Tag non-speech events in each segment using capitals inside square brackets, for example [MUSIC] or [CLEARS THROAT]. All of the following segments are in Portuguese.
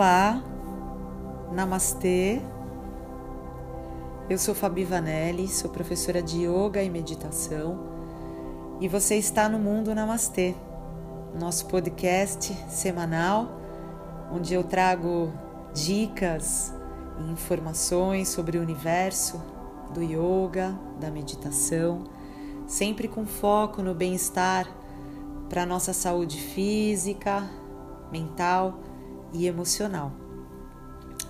Olá, Namastê. Eu sou Fabi Vanelli, sou professora de yoga e meditação e você está no Mundo Namastê, nosso podcast semanal onde eu trago dicas e informações sobre o universo do yoga, da meditação, sempre com foco no bem-estar para nossa saúde física, mental e emocional.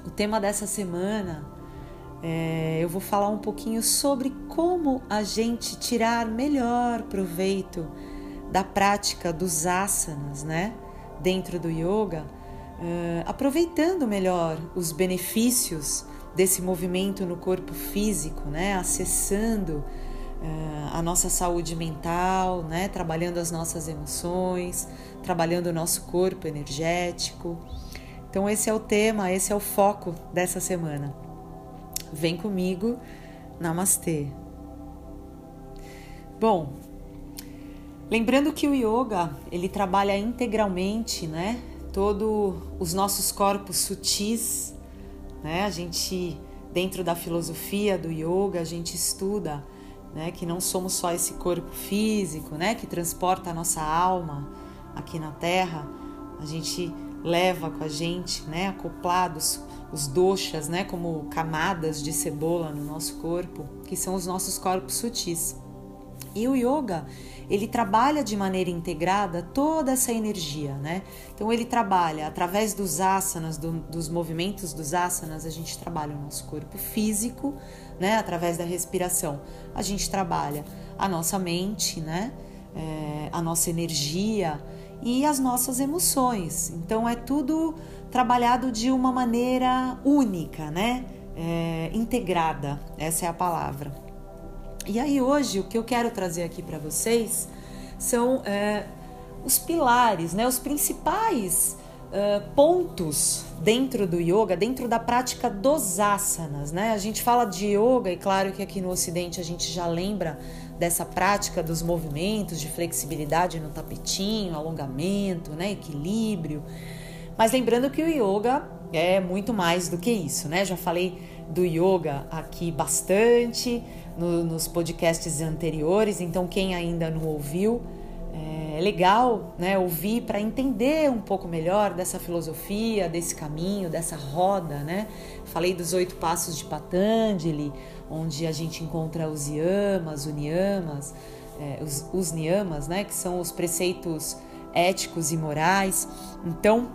O tema dessa semana é, eu vou falar um pouquinho sobre como a gente tirar melhor proveito da prática dos asanas, né? Dentro do yoga, uh, aproveitando melhor os benefícios desse movimento no corpo físico, né? Acessando uh, a nossa saúde mental, né? Trabalhando as nossas emoções, trabalhando o nosso corpo energético. Então, esse é o tema, esse é o foco dessa semana. Vem comigo, namastê. Bom, lembrando que o yoga, ele trabalha integralmente, né? Todos os nossos corpos sutis, né? A gente dentro da filosofia do yoga, a gente estuda, né, que não somos só esse corpo físico, né, que transporta a nossa alma aqui na terra. A gente leva com a gente, né, acoplados os doshas, né, como camadas de cebola no nosso corpo, que são os nossos corpos sutis. E o yoga, ele trabalha de maneira integrada toda essa energia, né? Então ele trabalha através dos asanas, do, dos movimentos dos asanas, a gente trabalha o nosso corpo físico, né? Através da respiração, a gente trabalha a nossa mente, né? É, a nossa energia, e as nossas emoções. Então é tudo trabalhado de uma maneira única, né? É, integrada, essa é a palavra. E aí hoje o que eu quero trazer aqui para vocês são é, os pilares, né? Os principais Uh, pontos dentro do yoga, dentro da prática dos asanas, né? A gente fala de yoga e claro que aqui no Ocidente a gente já lembra dessa prática dos movimentos de flexibilidade no tapetinho, alongamento, né, equilíbrio. Mas lembrando que o yoga é muito mais do que isso, né? Já falei do yoga aqui bastante no, nos podcasts anteriores, então quem ainda não ouviu, é legal né, ouvir para entender um pouco melhor dessa filosofia, desse caminho, dessa roda. Né? Falei dos oito passos de Patanjali, onde a gente encontra os yamas, os niyamas, é, os, os niyamas, né, que são os preceitos éticos e morais. Então,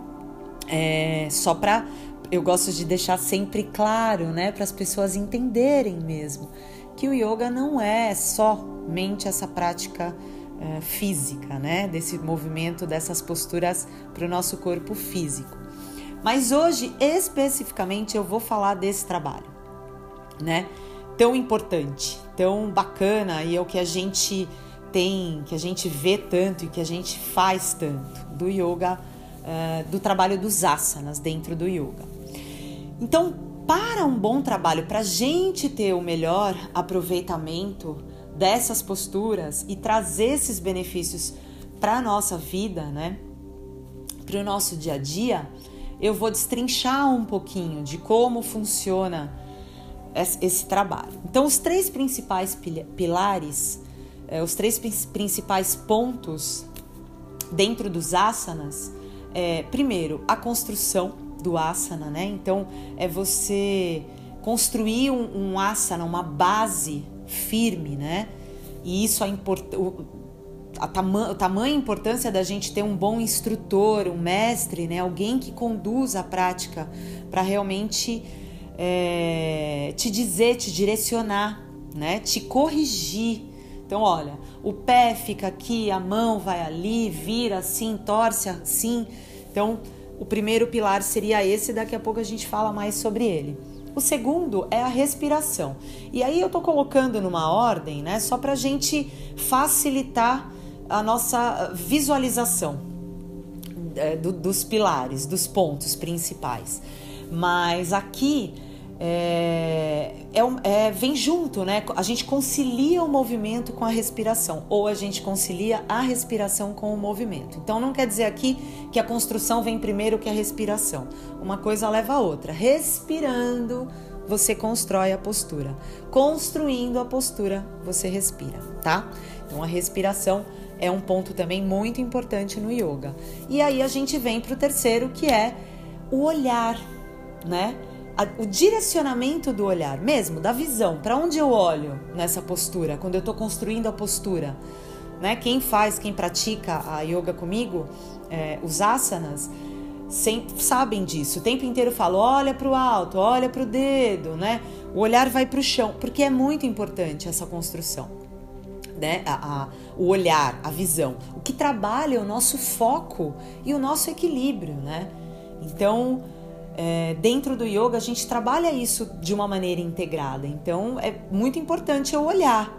é, só para eu gosto de deixar sempre claro, né, para as pessoas entenderem mesmo que o yoga não é somente essa prática é, física, né? Desse movimento, dessas posturas para o nosso corpo físico. Mas hoje, especificamente, eu vou falar desse trabalho, né? Tão importante, tão bacana e é o que a gente tem, que a gente vê tanto e que a gente faz tanto do yoga, uh, do trabalho dos asanas dentro do yoga. Então, para um bom trabalho, para a gente ter o melhor aproveitamento dessas posturas e trazer esses benefícios para a nossa vida, né? Para o nosso dia a dia, eu vou destrinchar um pouquinho de como funciona esse trabalho. Então, os três principais pilares, eh, os três principais pontos dentro dos asanas, é, primeiro, a construção do asana, né? Então, é você construir um, um asana, uma base firme, né? E isso a, import... a tama... a tamanha importância da gente ter um bom instrutor, um mestre, né? Alguém que conduza a prática para realmente é... te dizer, te direcionar, né? Te corrigir. Então, olha, o pé fica aqui, a mão vai ali, vira assim, torce assim. Então, o primeiro pilar seria esse, daqui a pouco a gente fala mais sobre ele. O segundo é a respiração. E aí eu tô colocando numa ordem, né, só para a gente facilitar a nossa visualização é, do, dos pilares, dos pontos principais. Mas aqui é, é, é, vem junto, né? A gente concilia o movimento com a respiração, ou a gente concilia a respiração com o movimento. Então não quer dizer aqui que a construção vem primeiro que a respiração. Uma coisa leva a outra. Respirando, você constrói a postura. Construindo a postura, você respira, tá? Então a respiração é um ponto também muito importante no yoga. E aí a gente vem para o terceiro, que é o olhar, né? o direcionamento do olhar, mesmo da visão, para onde eu olho nessa postura, quando eu estou construindo a postura. Né? Quem faz, quem pratica a yoga comigo, é, os asanas, sem, sabem disso. O tempo inteiro falo: olha para o alto, olha para o dedo, né? O olhar vai para o chão, porque é muito importante essa construção. Né? A, a, o olhar, a visão. O que trabalha o nosso foco e o nosso equilíbrio, né? Então, é, dentro do yoga a gente trabalha isso de uma maneira integrada. Então é muito importante eu olhar,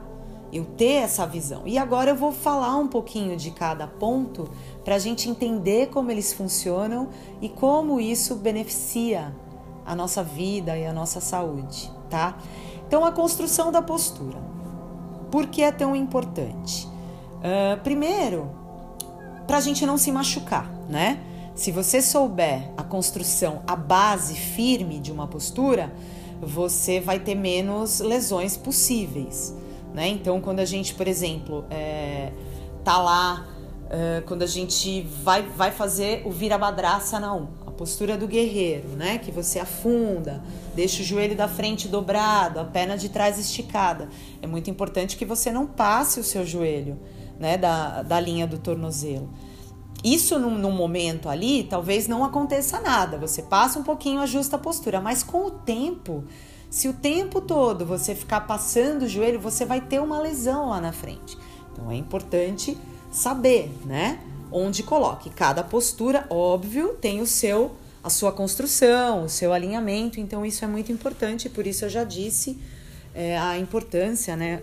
eu ter essa visão. E agora eu vou falar um pouquinho de cada ponto para a gente entender como eles funcionam e como isso beneficia a nossa vida e a nossa saúde, tá? Então a construção da postura. Por que é tão importante? Uh, primeiro, para a gente não se machucar, né? Se você souber a construção, a base firme de uma postura, você vai ter menos lesões possíveis. Né? Então, quando a gente, por exemplo, é, tá lá, é, quando a gente vai, vai fazer o virabhadrasana 1, a postura do guerreiro, né? Que você afunda, deixa o joelho da frente dobrado, a perna de trás esticada. É muito importante que você não passe o seu joelho, né? Da, da linha do tornozelo. Isso num, num, momento ali, talvez não aconteça nada. Você passa um pouquinho, ajusta a postura, mas com o tempo, se o tempo todo você ficar passando o joelho, você vai ter uma lesão lá na frente. Então é importante saber, né? Onde coloque. Cada postura, óbvio, tem o seu a sua construção, o seu alinhamento, então isso é muito importante, por isso eu já disse é, a importância né,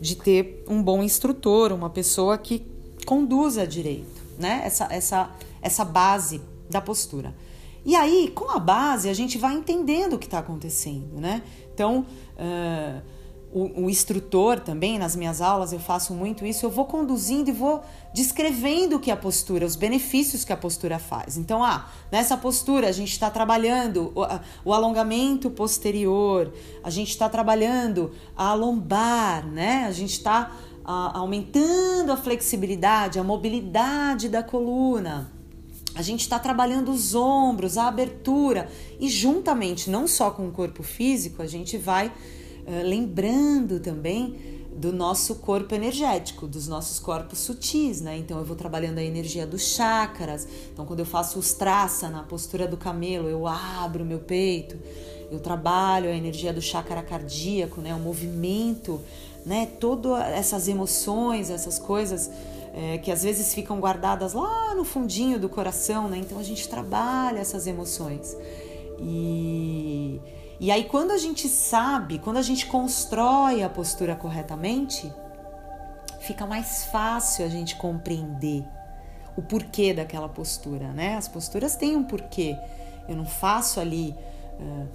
de ter um bom instrutor, uma pessoa que conduza direito né? Essa, essa, essa base da postura. E aí, com a base, a gente vai entendendo o que está acontecendo, né? Então, uh, o, o, instrutor também, nas minhas aulas, eu faço muito isso, eu vou conduzindo e vou descrevendo o que a postura, os benefícios que a postura faz. Então, ah, nessa postura a gente está trabalhando o, o, alongamento posterior, a gente está trabalhando a lombar, né? A gente está aumentando a flexibilidade, a mobilidade da coluna. A gente está trabalhando os ombros, a abertura e juntamente, não só com o corpo físico, a gente vai uh, lembrando também do nosso corpo energético, dos nossos corpos sutis, né? Então eu vou trabalhando a energia dos chakras. Então quando eu faço os traça na postura do camelo, eu abro meu peito, eu trabalho a energia do chakra cardíaco, né? O movimento né? Todas essas emoções, essas coisas é, que às vezes ficam guardadas lá no fundinho do coração, né? Então a gente trabalha essas emoções. E, e aí, quando a gente sabe, quando a gente constrói a postura corretamente, fica mais fácil a gente compreender o porquê daquela postura, né? As posturas têm um porquê. Eu não faço ali uh,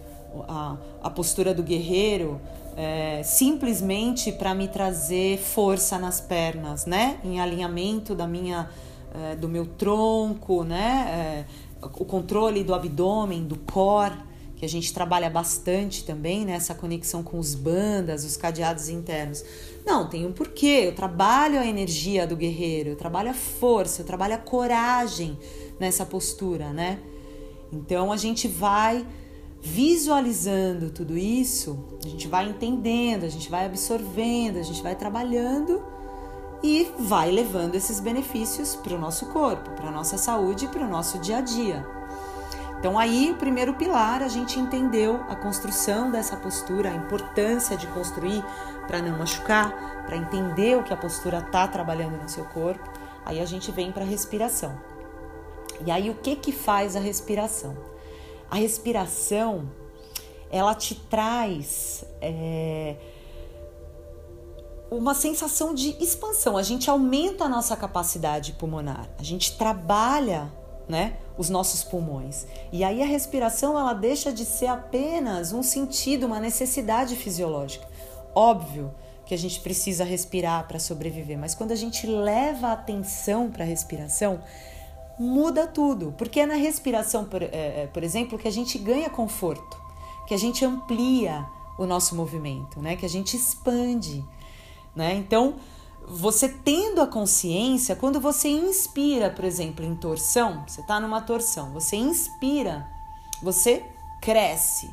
a, a postura do guerreiro é, simplesmente para me trazer força nas pernas, né? Em alinhamento da minha, é, do meu tronco, né? É, o controle do abdômen, do core, que a gente trabalha bastante também, né? conexão com os bandas, os cadeados internos. Não, tem um porquê. Eu trabalho a energia do guerreiro, eu trabalho a força, eu trabalho a coragem nessa postura, né? Então a gente vai visualizando tudo isso, a gente vai entendendo, a gente vai absorvendo, a gente vai trabalhando e vai levando esses benefícios para o nosso corpo, para a nossa saúde para o nosso dia a dia. Então, aí, o primeiro pilar, a gente entendeu a construção dessa postura, a importância de construir para não machucar, para entender o que a postura está trabalhando no seu corpo. Aí a gente vem para a respiração. E aí, o que, que faz a respiração? A respiração, ela te traz é, uma sensação de expansão. A gente aumenta a nossa capacidade pulmonar, a gente trabalha né, os nossos pulmões. E aí a respiração ela deixa de ser apenas um sentido, uma necessidade fisiológica. Óbvio que a gente precisa respirar para sobreviver, mas quando a gente leva a atenção para a respiração, muda tudo, porque é na respiração, por, é, é, por exemplo, que a gente ganha conforto, que a gente amplia o nosso movimento, né? Que a gente expande, né? Então, você tendo a consciência, quando você inspira, por exemplo, em torção, você está numa torção, você inspira, você cresce,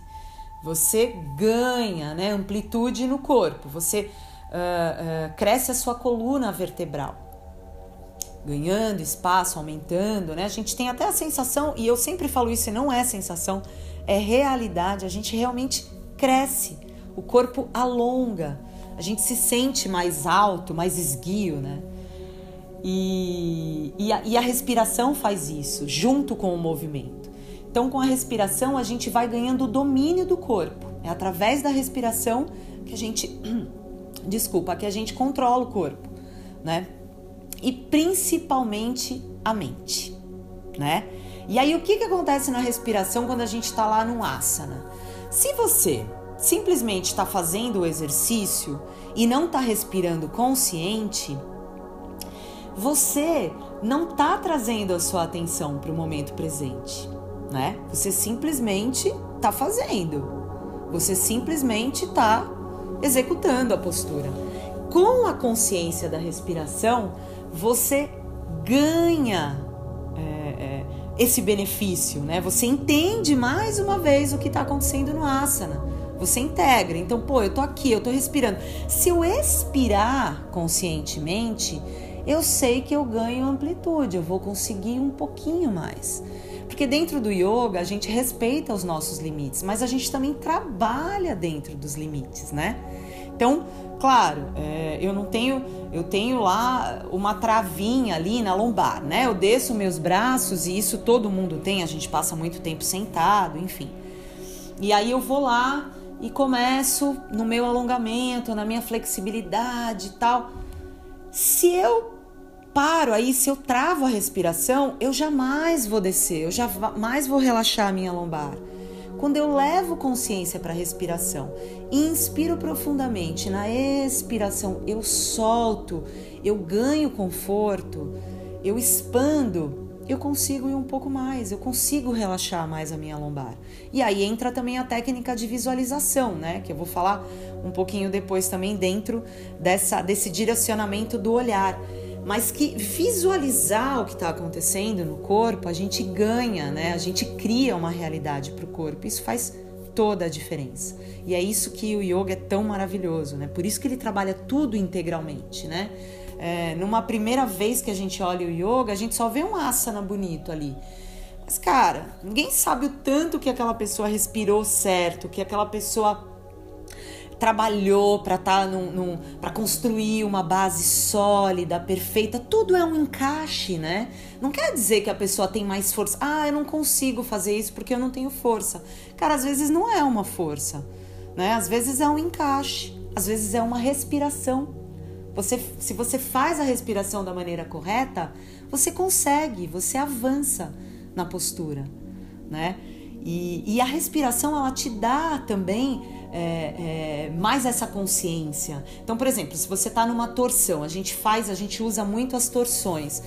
você ganha né, amplitude no corpo, você uh, uh, cresce a sua coluna vertebral, ganhando espaço, aumentando, né? A gente tem até a sensação, e eu sempre falo isso, e não é sensação, é realidade, a gente realmente cresce, o corpo alonga a gente se sente mais alto, mais esguio, né? E, e, a, e a respiração faz isso, junto com o movimento. Então, com a respiração, a gente vai ganhando o domínio do corpo. É através da respiração que a gente, [CLEARS THROAT] desculpa, que a gente controla o corpo, né? E principalmente a mente, né? E aí, o que, que acontece na respiração quando a gente está lá no asana? Se você simplesmente está fazendo o exercício e não está respirando consciente, você não está trazendo a sua atenção para o momento presente, né? Você simplesmente está fazendo, você simplesmente está executando a postura. Com a consciência da respiração, você ganha é, é, esse benefício, né? Você entende mais uma vez o que está acontecendo no asana. Você integra. Então, pô, eu tô aqui, eu tô respirando. Se eu expirar conscientemente, eu sei que eu ganho amplitude, eu vou conseguir um pouquinho mais. Porque dentro do yoga a gente respeita os nossos limites, mas a gente também trabalha dentro dos limites, né? Então, claro, é, eu não tenho, eu tenho lá uma travinha ali na lombar, né? Eu desço meus braços e isso todo mundo tem, a gente passa muito tempo sentado, enfim. E aí eu vou lá e começo no meu alongamento, na minha flexibilidade e tal. Se eu paro aí, se eu travo a respiração, eu jamais vou descer, eu jamais vou relaxar a minha lombar. Quando eu levo consciência para a respiração, inspiro profundamente, na expiração eu solto, eu ganho conforto, eu expando eu consigo ir um pouco mais, eu consigo relaxar mais a minha lombar. E aí entra também a técnica de visualização, né? Que eu vou falar um pouquinho depois também dentro dessa, desse direcionamento do olhar. Mas que visualizar o que está acontecendo no corpo, a gente ganha, né? A gente cria uma realidade para o corpo. Isso faz toda a diferença. E é isso que o yoga é tão maravilhoso, né? Por isso que ele trabalha tudo integralmente, né? é, numa primeira vez que a gente olha o yoga, a gente só vê um asana bonito ali. Mas, cara, ninguém sabe o tanto que aquela pessoa respirou certo, que aquela pessoa trabalhou para tá num, num para construir uma base sólida, perfeita. Tudo é um encaixe, né? Não quer dizer que a pessoa tem mais força. Ah, eu não consigo fazer isso porque eu não tenho força. Cara, às vezes não é uma força, né? Às vezes é um encaixe, às vezes é uma respiração. Você, se você faz a respiração da maneira correta, você consegue, você avança na postura, né? E, e a respiração ela te dá também é, é, mais essa consciência. Então, por exemplo, se você está numa torção, a gente faz, a gente usa muito as torções.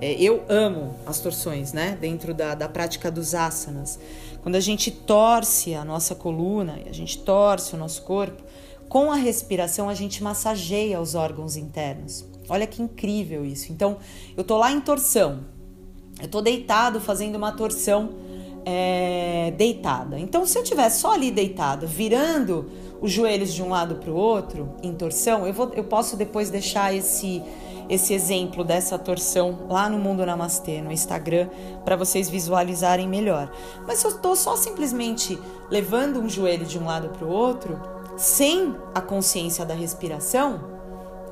É, eu amo as torções, né? Dentro da, da prática dos asanas. Quando a gente torce a nossa coluna, a gente torce o nosso corpo, com a respiração, a gente massageia os órgãos internos. Olha que incrível isso. Então, eu tô lá em torção, eu tô deitado fazendo uma torção é, deitada. Então, se eu tiver só ali deitado, virando os joelhos de um lado para o outro, em torção, eu, vou, eu posso depois deixar esse esse exemplo dessa torção lá no Mundo Namastê, no Instagram, para vocês visualizarem melhor. Mas se eu estou só simplesmente levando um joelho de um lado para o outro, sem a consciência da respiração,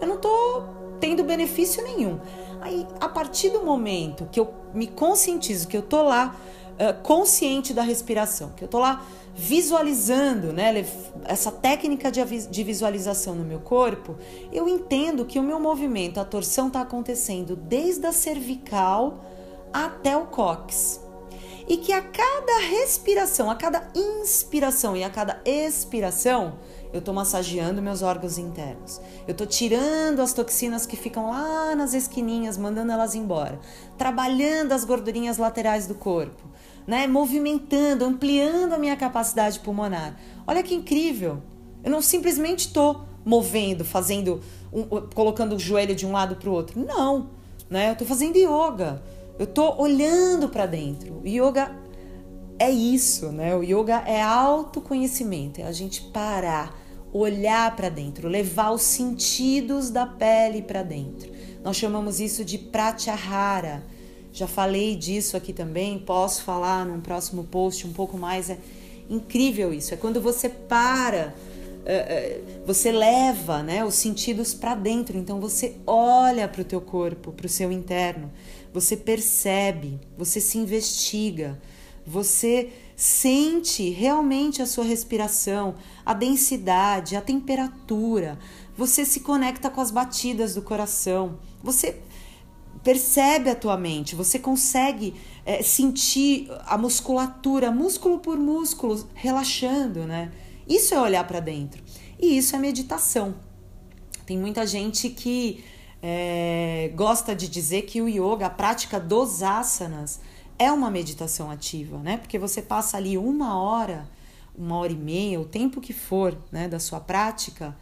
eu não estou tendo benefício nenhum. Aí, a partir do momento que eu me conscientizo, que eu estou lá uh, consciente da respiração, que eu estou lá visualizando, né, essa técnica de, de visualização no meu corpo, eu entendo que o meu movimento, a torção está acontecendo desde a cervical até o cóccix. E que a cada respiração, a cada inspiração e a cada expiração, eu estou massageando meus órgãos internos. Eu estou tirando as toxinas que ficam lá nas esquininhas, mandando elas embora. Trabalhando as gordurinhas laterais do corpo, né? Movimentando, ampliando a minha capacidade pulmonar. Olha que incrível! Eu não simplesmente estou movendo, fazendo, um, colocando o joelho de um lado para o outro. Não, né? Eu estou fazendo yoga. Eu estou olhando para dentro. Yoga é isso, né? O yoga é autoconhecimento, é a gente parar, olhar para dentro, levar os sentidos da pele para dentro. Nós chamamos isso de pratyahara. Já falei disso aqui também, posso falar num próximo post um pouco mais. É incrível isso. É quando você para, é, é, você leva né, os sentidos para dentro. Então você olha para o teu corpo, para o seu interno. Você percebe, você se investiga, você sente realmente a sua respiração, a densidade, a temperatura. Você se conecta com as batidas do coração. Você percebe a tua mente, você consegue é, sentir a musculatura, músculo por músculo, relaxando, né? Isso é olhar para dentro. E isso é meditação. Tem muita gente que é, gosta de dizer que o yoga, a prática dos asanas, é uma meditação ativa, né? Porque você passa ali uma hora, uma hora e meia, o tempo que for, né, da sua prática,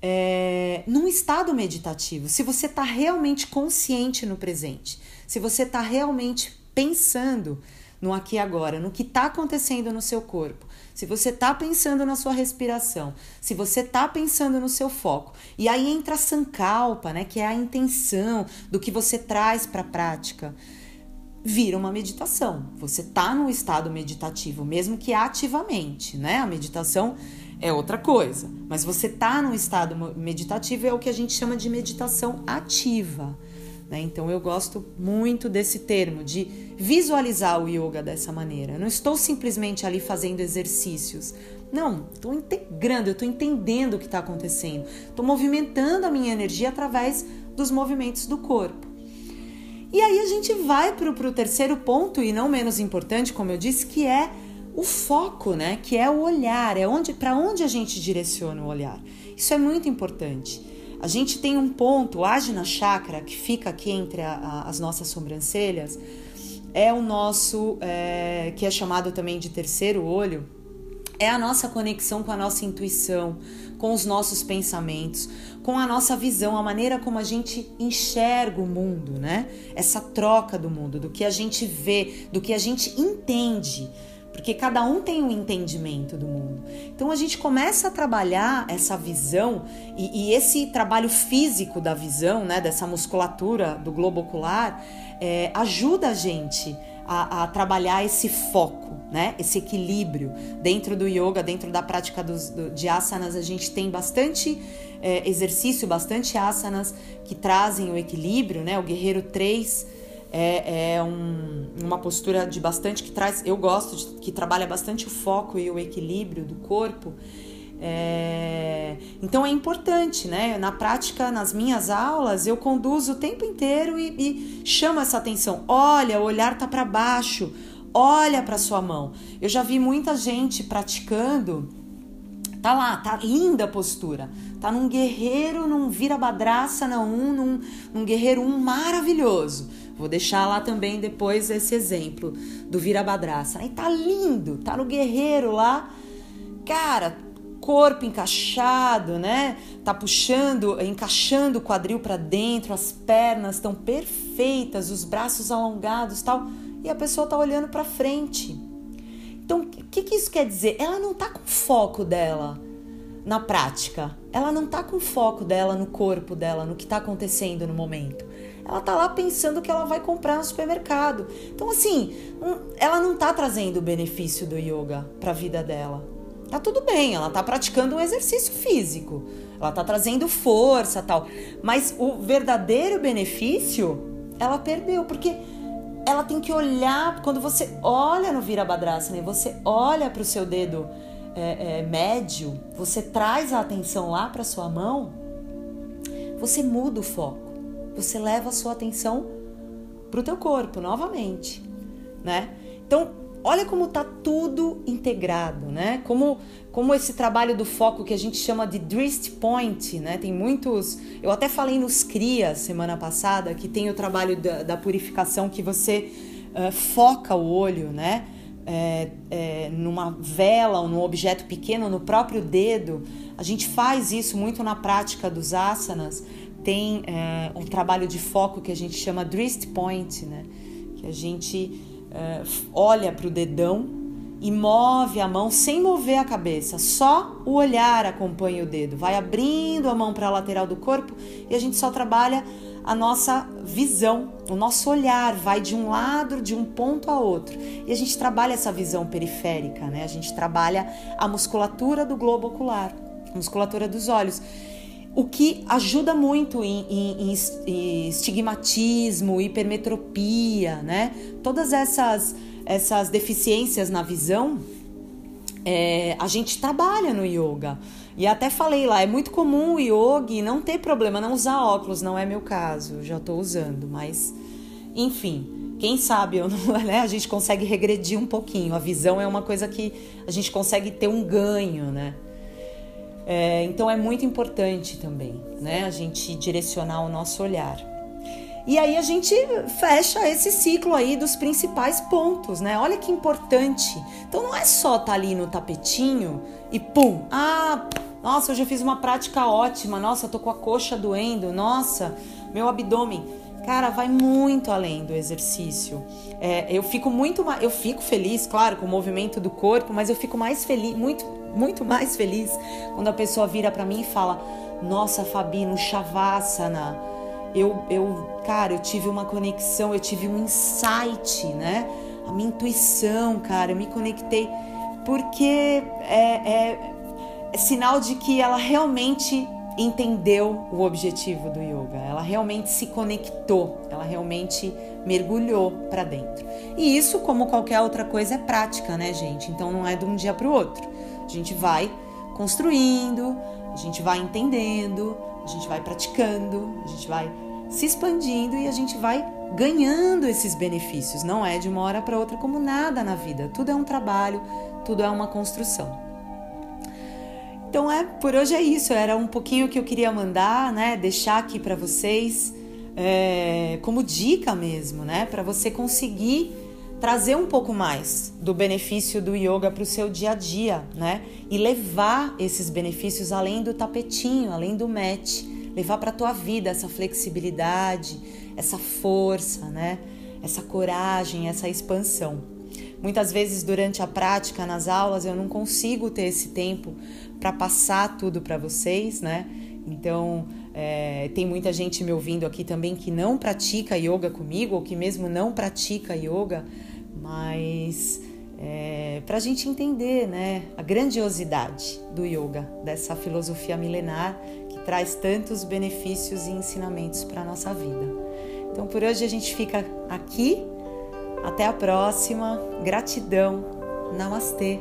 é, num estado meditativo. Se você está realmente consciente no presente, se você está realmente pensando no aqui e agora, no que está acontecendo no seu corpo, se você está pensando na sua respiração, se você está pensando no seu foco, e aí entra a sankalpa, né, que é a intenção do que você traz para a prática vira uma meditação. Você está no estado meditativo, mesmo que ativamente, né? A meditação é outra coisa, mas você está no estado meditativo é o que a gente chama de meditação ativa. Né? Então eu gosto muito desse termo, de visualizar o yoga dessa maneira. Eu não estou simplesmente ali fazendo exercícios. Não, estou integrando, eu estou entendendo o que está acontecendo. Estou movimentando a minha energia através dos movimentos do corpo. E aí a gente vai para o terceiro ponto, e não menos importante, como eu disse, que é o foco, né? Que é o olhar, é onde para onde a gente direciona o olhar. Isso é muito importante. A gente tem um ponto, o Ajna Chakra, que fica aqui entre a, a, as nossas sobrancelhas, é o nosso, é, que é chamado também de terceiro olho, é a nossa conexão com a nossa intuição, com os nossos pensamentos, com a nossa visão, a maneira como a gente enxerga o mundo, né? Essa troca do mundo, do que a gente vê, do que a gente entende porque cada um tem um entendimento do mundo. Então a gente começa a trabalhar essa visão e, e esse trabalho físico da visão, né, dessa musculatura do globo ocular, é, ajuda a gente a, a, trabalhar esse foco, né, esse equilíbrio dentro do yoga, dentro da prática dos, do, de asanas. A gente tem bastante é, exercício, bastante asanas que trazem o equilíbrio, né? O guerreiro 3 é, é um, uma postura de bastante que traz, eu gosto de, que trabalha bastante o foco e o equilíbrio do corpo. É, então é importante, né? Na prática, nas minhas aulas, eu conduzo o tempo inteiro e, e chamo essa atenção. Olha, o olhar tá para baixo. Olha para sua mão. Eu já vi muita gente praticando. Tá lá, tá linda a postura. Tá num guerreiro, num vira-badraça, não, um, num, num guerreiro um maravilhoso Vou deixar lá também depois esse exemplo do Virabadraça. Aí tá lindo, tá no guerreiro lá. Cara, corpo encaixado, né? Tá puxando, encaixando o quadril para dentro, as pernas estão perfeitas, os braços alongados, tal, e a pessoa tá olhando para frente. Então, o que, que isso quer dizer? Ela não tá com foco dela na prática. Ela não tá com foco dela no corpo dela, no que tá acontecendo no momento ela tá lá pensando que ela vai comprar no supermercado. Então, assim, ela não tá trazendo o benefício do yoga para a vida dela. Tá tudo bem, ela tá praticando um exercício físico, ela tá trazendo força tal, mas o verdadeiro benefício ela perdeu, porque ela tem que olhar, quando você olha no Virabhadrasana e você olha para o seu dedo é, é, médio, você traz a atenção lá para sua mão, você muda o foco você leva a sua atenção para o teu corpo novamente, né? Então, olha como tá tudo integrado, né? Como, como esse trabalho do foco que a gente chama de Drist Point, né? Tem muitos. Eu até falei nos CRIA semana passada que tem o trabalho da, da purificação que você uh, foca o olho, né? É, é, numa vela ou num objeto pequeno, no próprio dedo. A gente faz isso muito na prática dos asanas. Tem é, um trabalho de foco que a gente chama Drist Point, né? Que a gente é, olha para o dedão e move a mão sem mover a cabeça, só o olhar acompanha o dedo. Vai abrindo a mão para a lateral do corpo e a gente só trabalha a nossa visão, o nosso olhar vai de um lado, de um ponto a outro. E a gente trabalha essa visão periférica, né? A gente trabalha a musculatura do globo ocular, a musculatura dos olhos o que ajuda muito em, em, em, estigmatismo, hipermetropia, né? Todas essas, essas deficiências na visão, é, a gente trabalha no yoga. E até falei lá, é muito comum o yogi não ter problema, não usar óculos, não é meu caso, já estou usando, mas enfim, quem sabe eu não, [LAUGHS] né, a gente consegue regredir um pouquinho. A visão é uma coisa que a gente consegue ter um ganho, né? É, então é muito importante também, né, a gente direcionar o nosso olhar. E aí a gente fecha esse ciclo aí dos principais pontos, né? Olha que importante. Então não é só estar tá ali no tapetinho e pum, ah, nossa, hoje eu fiz uma prática ótima, nossa, tô com a coxa doendo, nossa, meu abdômen. Cara, vai muito além do exercício. É, eu fico muito eu fico feliz, claro, com o movimento do corpo, mas eu fico mais feliz, muito muito mais feliz quando a pessoa vira para mim e fala: Nossa, Fabi, no Shavasana, eu, eu, cara, eu tive uma conexão, eu tive um insight, né? A minha intuição, cara, eu me conectei porque é, é, é sinal de que ela realmente entendeu o objetivo do yoga, ela realmente se conectou, ela realmente mergulhou para dentro. E isso, como qualquer outra coisa, é prática, né, gente? Então não é de um dia para o outro. A gente vai construindo, a gente vai entendendo, a gente vai praticando, a gente vai se expandindo e a gente vai ganhando esses benefícios. Não é de uma hora para outra como nada na vida. Tudo é um trabalho, tudo é uma construção. Então é por hoje é isso. Era um pouquinho que eu queria mandar, né? Deixar aqui para vocês é, como dica mesmo, né? Para você conseguir trazer um pouco mais do benefício do yoga para o seu dia a dia, né? E levar esses benefícios além do tapetinho, além do mat, levar para tua vida essa flexibilidade, essa força, né? Essa coragem, essa expansão. Muitas vezes durante a prática nas aulas eu não consigo ter esse tempo para passar tudo para vocês, né? Então, é, tem muita gente me ouvindo aqui também que não pratica yoga comigo, ou que mesmo não pratica yoga, mas é, para a gente entender né, a grandiosidade do yoga, dessa filosofia milenar que traz tantos benefícios e ensinamentos para nossa vida. Então por hoje a gente fica aqui. Até a próxima. Gratidão. Namastê.